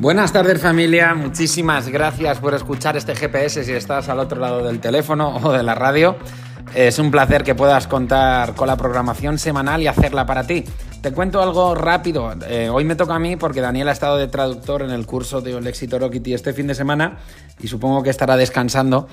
Buenas tardes familia, muchísimas gracias por escuchar este GPS si estás al otro lado del teléfono o de la radio. Es un placer que puedas contar con la programación semanal y hacerla para ti. Te cuento algo rápido. Eh, hoy me toca a mí porque Daniel ha estado de traductor en el curso de Lexi Kitty este fin de semana y supongo que estará descansando.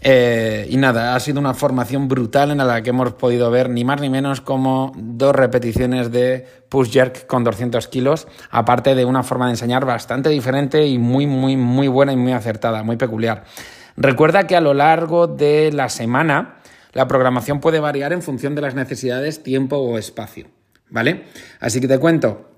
Eh, y nada, ha sido una formación brutal en la que hemos podido ver ni más ni menos como dos repeticiones de push jerk con 200 kilos, aparte de una forma de enseñar bastante diferente y muy, muy, muy buena y muy acertada, muy peculiar. Recuerda que a lo largo de la semana la programación puede variar en función de las necesidades, tiempo o espacio, ¿vale? Así que te cuento.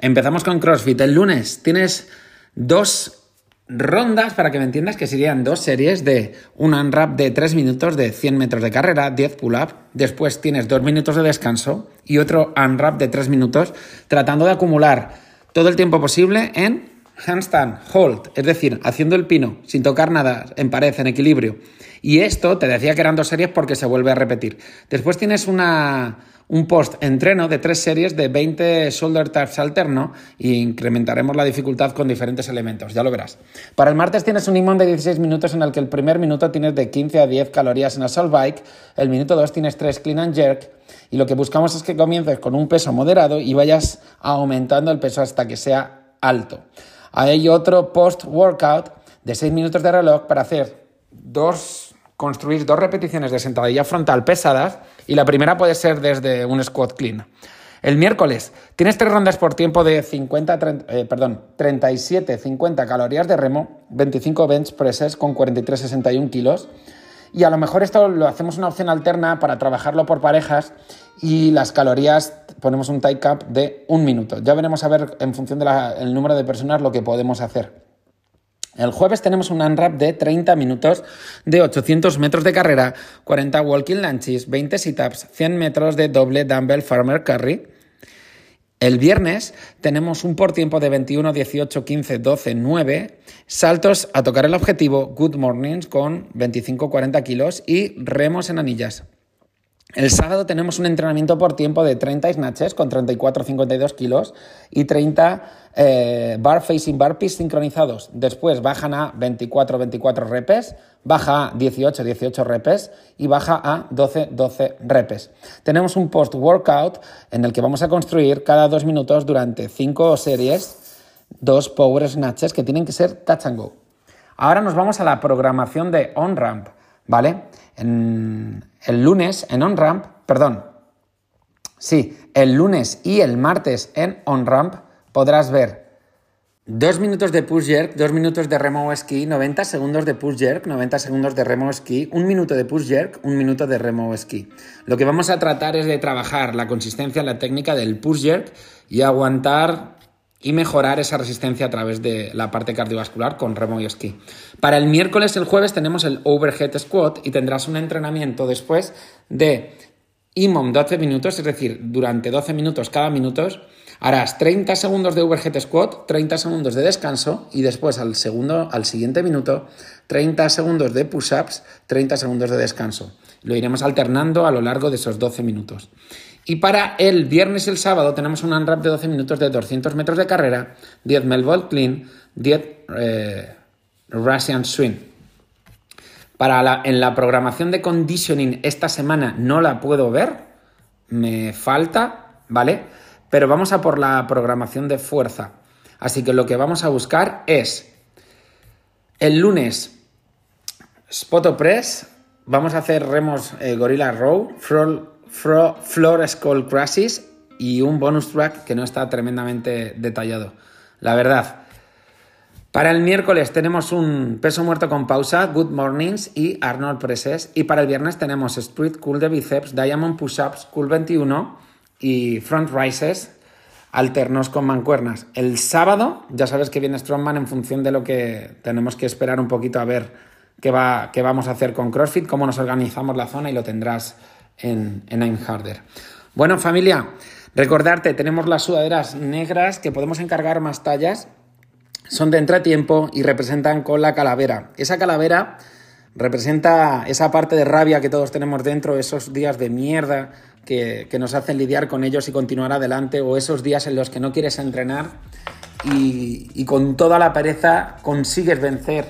Empezamos con CrossFit. El lunes tienes dos rondas, para que me entiendas, que serían dos series de un unwrap de 3 minutos de 100 metros de carrera, 10 pull-up, después tienes 2 minutos de descanso y otro unwrap de 3 minutos, tratando de acumular todo el tiempo posible en handstand, hold, es decir, haciendo el pino, sin tocar nada, en pared, en equilibrio. Y esto, te decía que eran dos series porque se vuelve a repetir. Después tienes una un post-entreno de tres series de 20 shoulder taps alterno e incrementaremos la dificultad con diferentes elementos, ya lo verás. Para el martes tienes un imón de 16 minutos en el que el primer minuto tienes de 15 a 10 calorías en assault bike, el minuto 2 tienes 3 clean and jerk y lo que buscamos es que comiences con un peso moderado y vayas aumentando el peso hasta que sea alto. Hay otro post-workout de 6 minutos de reloj para hacer dos, construir dos repeticiones de sentadilla frontal pesadas y la primera puede ser desde un squat clean. El miércoles tienes tres rondas por tiempo de 50, eh, perdón, 37, 50 calorías de remo, 25 bench presses con 43, 61 kilos. Y a lo mejor esto lo hacemos una opción alterna para trabajarlo por parejas y las calorías ponemos un tie cap de un minuto. Ya veremos a ver en función del número de personas lo que podemos hacer. El jueves tenemos un unwrap de 30 minutos de 800 metros de carrera, 40 walking lunges, 20 sit-ups, 100 metros de doble dumbbell farmer carry. El viernes tenemos un por tiempo de 21, 18, 15, 12, 9, saltos a tocar el objetivo, good mornings con 25, 40 kilos y remos en anillas. El sábado tenemos un entrenamiento por tiempo de 30 snatches con 34-52 kilos y 30 eh, bar facing burpees sincronizados. Después bajan a 24-24 repes, baja a 18-18 repes y baja a 12-12 repes. Tenemos un post-workout en el que vamos a construir cada dos minutos durante cinco series dos power snatches que tienen que ser touch and go. Ahora nos vamos a la programación de on-ramp, ¿vale? En, el lunes en OnRamp, perdón, sí, el lunes y el martes en OnRamp podrás ver dos minutos de push jerk, dos minutos de remo esquí, 90 segundos de push jerk, 90 segundos de remo esquí, un minuto de push jerk, un minuto de remo esquí. Lo que vamos a tratar es de trabajar la consistencia, la técnica del push jerk y aguantar y mejorar esa resistencia a través de la parte cardiovascular con remo y esquí. Para el miércoles, el jueves tenemos el overhead squat y tendrás un entrenamiento después de IMOM 12 minutos, es decir, durante 12 minutos cada minuto harás 30 segundos de overhead squat, 30 segundos de descanso y después al segundo al siguiente minuto 30 segundos de push-ups, 30 segundos de descanso. Lo iremos alternando a lo largo de esos 12 minutos. Y para el viernes y el sábado tenemos un unwrap de 12 minutos de 200 metros de carrera, 10 Melbourne Clean, 10 eh, Russian Swing. Para en la programación de conditioning esta semana no la puedo ver, me falta, ¿vale? Pero vamos a por la programación de fuerza. Así que lo que vamos a buscar es el lunes Spot Press, vamos a hacer remos eh, Gorilla Row, Floor Skull Crashes y un bonus track que no está tremendamente detallado. La verdad. Para el miércoles tenemos un peso muerto con pausa, Good Mornings y Arnold Presses. Y para el viernes tenemos Street Cool de bíceps, Diamond Push-Ups, Cool 21 y Front Rises alternos con mancuernas. El sábado ya sabes que viene Strongman en función de lo que tenemos que esperar un poquito a ver qué, va, qué vamos a hacer con CrossFit, cómo nos organizamos la zona y lo tendrás en, en Harder. Bueno, familia, recordarte, tenemos las sudaderas negras que podemos encargar más tallas. Son de entretiempo y representan con la calavera. Esa calavera Representa esa parte de rabia que todos tenemos dentro, esos días de mierda que, nos hacen lidiar con ellos y continuar adelante, o esos días en los que no quieres entrenar y, y con toda la pereza consigues vencer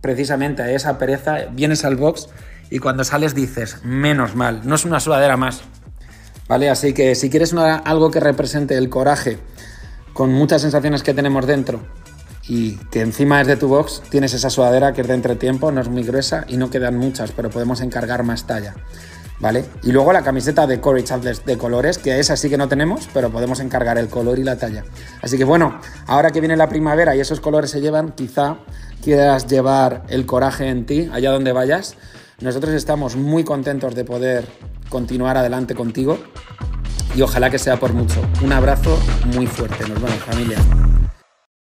precisamente a esa pereza, vienes al box y cuando sales dices, menos mal, no es una sudadera más. ¿Vale? Así que si quieres algo que represente el coraje con muchas sensaciones que tenemos dentro y que encima es de tu box, tienes esa sudadera que es de entretiempo, no es muy gruesa y no quedan muchas, pero podemos encargar más talla. ¿Vale? Y luego la camiseta de Courage Atlas de colores, que esa sí que no tenemos, pero podemos encargar el color y la talla. Así que bueno, ahora que viene la primavera y esos colores se llevan, quizá quieras llevar el coraje en ti, allá donde vayas. Nosotros estamos muy contentos de poder continuar adelante contigo y ojalá que sea por mucho. Un abrazo muy fuerte. Nos vemos familia.